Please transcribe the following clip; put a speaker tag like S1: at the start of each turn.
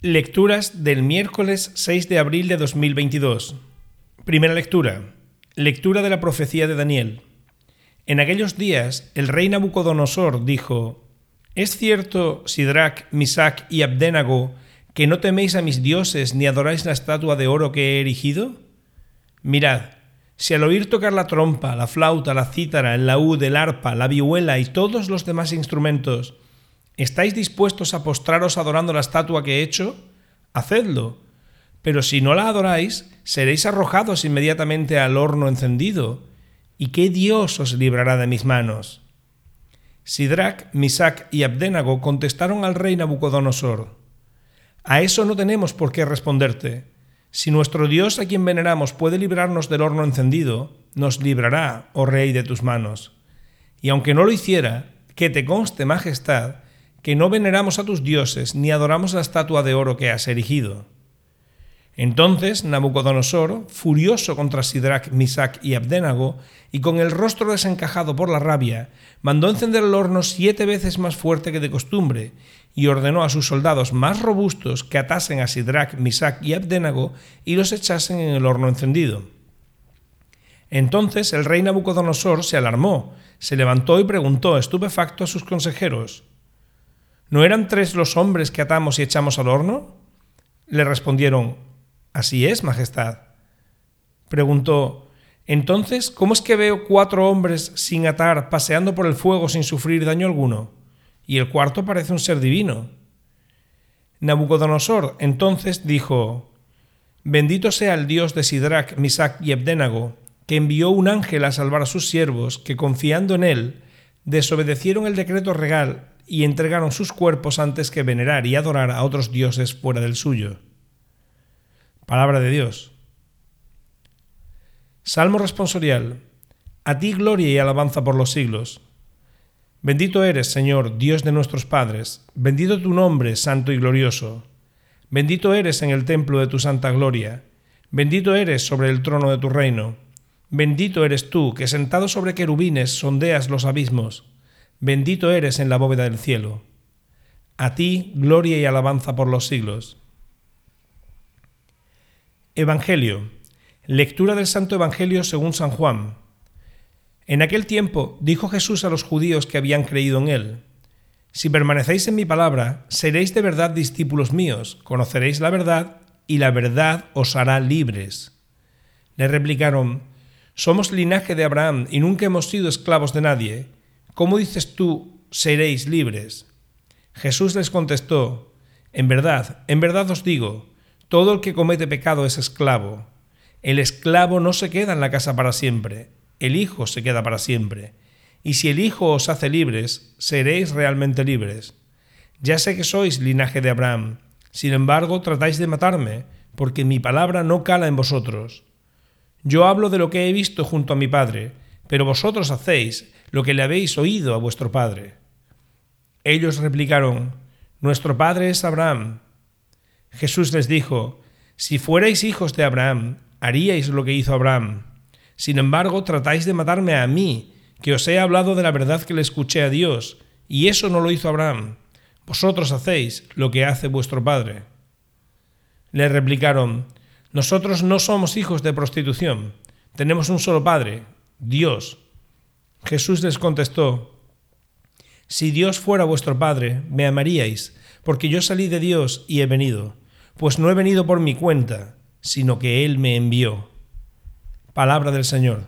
S1: Lecturas del miércoles 6 de abril de 2022. Primera lectura. Lectura de la profecía de Daniel. En aquellos días el rey Nabucodonosor dijo, ¿Es cierto, Sidrach, Misac y Abdenago, que no teméis a mis dioses ni adoráis la estatua de oro que he erigido? Mirad, si al oír tocar la trompa, la flauta, la cítara, el laúd, el arpa, la vihuela y todos los demás instrumentos, ¿Estáis dispuestos a postraros adorando la estatua que he hecho? Hacedlo. Pero si no la adoráis, seréis arrojados inmediatamente al horno encendido. ¿Y qué Dios os librará de mis manos? Sidrach, Misac y Abdenago contestaron al rey Nabucodonosor: A eso no tenemos por qué responderte. Si nuestro Dios a quien veneramos puede librarnos del horno encendido, nos librará, oh rey, de tus manos. Y aunque no lo hiciera, que te conste, majestad, que no veneramos a tus dioses ni adoramos la estatua de oro que has erigido. Entonces Nabucodonosor, furioso contra Sidrach, Misac y Abdenago, y con el rostro desencajado por la rabia, mandó encender el horno siete veces más fuerte que de costumbre, y ordenó a sus soldados más robustos que atasen a Sidrach, Misac y Abdenago y los echasen en el horno encendido. Entonces el rey Nabucodonosor se alarmó, se levantó y preguntó estupefacto a sus consejeros, ¿No eran tres los hombres que atamos y echamos al horno? Le respondieron, Así es, Majestad. Preguntó, Entonces, ¿cómo es que veo cuatro hombres sin atar paseando por el fuego sin sufrir daño alguno? Y el cuarto parece un ser divino. Nabucodonosor entonces dijo, Bendito sea el Dios de Sidrach, Misac y Abdenago, que envió un ángel a salvar a sus siervos, que confiando en él, desobedecieron el decreto regal y entregaron sus cuerpos antes que venerar y adorar a otros dioses fuera del suyo. Palabra de Dios. Salmo responsorial. A ti gloria y alabanza por los siglos. Bendito eres, Señor, Dios de nuestros padres, bendito tu nombre, santo y glorioso. Bendito eres en el templo de tu santa gloria, bendito eres sobre el trono de tu reino. Bendito eres tú, que sentado sobre querubines sondeas los abismos. Bendito eres en la bóveda del cielo. A ti gloria y alabanza por los siglos. Evangelio. Lectura del Santo Evangelio según San Juan. En aquel tiempo dijo Jesús a los judíos que habían creído en él, Si permanecéis en mi palabra, seréis de verdad discípulos míos, conoceréis la verdad, y la verdad os hará libres. Le replicaron, Somos linaje de Abraham y nunca hemos sido esclavos de nadie. ¿Cómo dices tú, seréis libres? Jesús les contestó, En verdad, en verdad os digo, todo el que comete pecado es esclavo. El esclavo no se queda en la casa para siempre, el Hijo se queda para siempre. Y si el Hijo os hace libres, seréis realmente libres. Ya sé que sois linaje de Abraham, sin embargo tratáis de matarme, porque mi palabra no cala en vosotros. Yo hablo de lo que he visto junto a mi Padre, pero vosotros hacéis lo que le habéis oído a vuestro padre. Ellos replicaron, Nuestro padre es Abraham. Jesús les dijo, Si fuerais hijos de Abraham, haríais lo que hizo Abraham. Sin embargo, tratáis de matarme a mí, que os he hablado de la verdad que le escuché a Dios, y eso no lo hizo Abraham. Vosotros hacéis lo que hace vuestro padre. Le replicaron, Nosotros no somos hijos de prostitución, tenemos un solo padre, Dios. Jesús les contestó, Si Dios fuera vuestro Padre, me amaríais, porque yo salí de Dios y he venido, pues no he venido por mi cuenta, sino que Él me envió. Palabra del Señor.